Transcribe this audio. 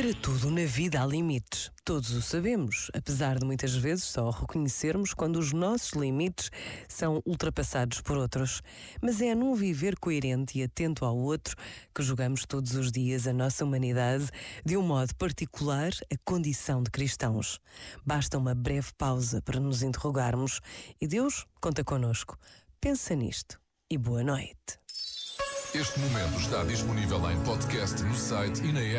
Para tudo na vida há limites. Todos o sabemos, apesar de muitas vezes só o reconhecermos quando os nossos limites são ultrapassados por outros. Mas é num viver coerente e atento ao outro que julgamos todos os dias a nossa humanidade, de um modo particular, a condição de cristãos. Basta uma breve pausa para nos interrogarmos e Deus conta conosco. Pensa nisto e boa noite. Este momento está disponível em podcast no site e na app.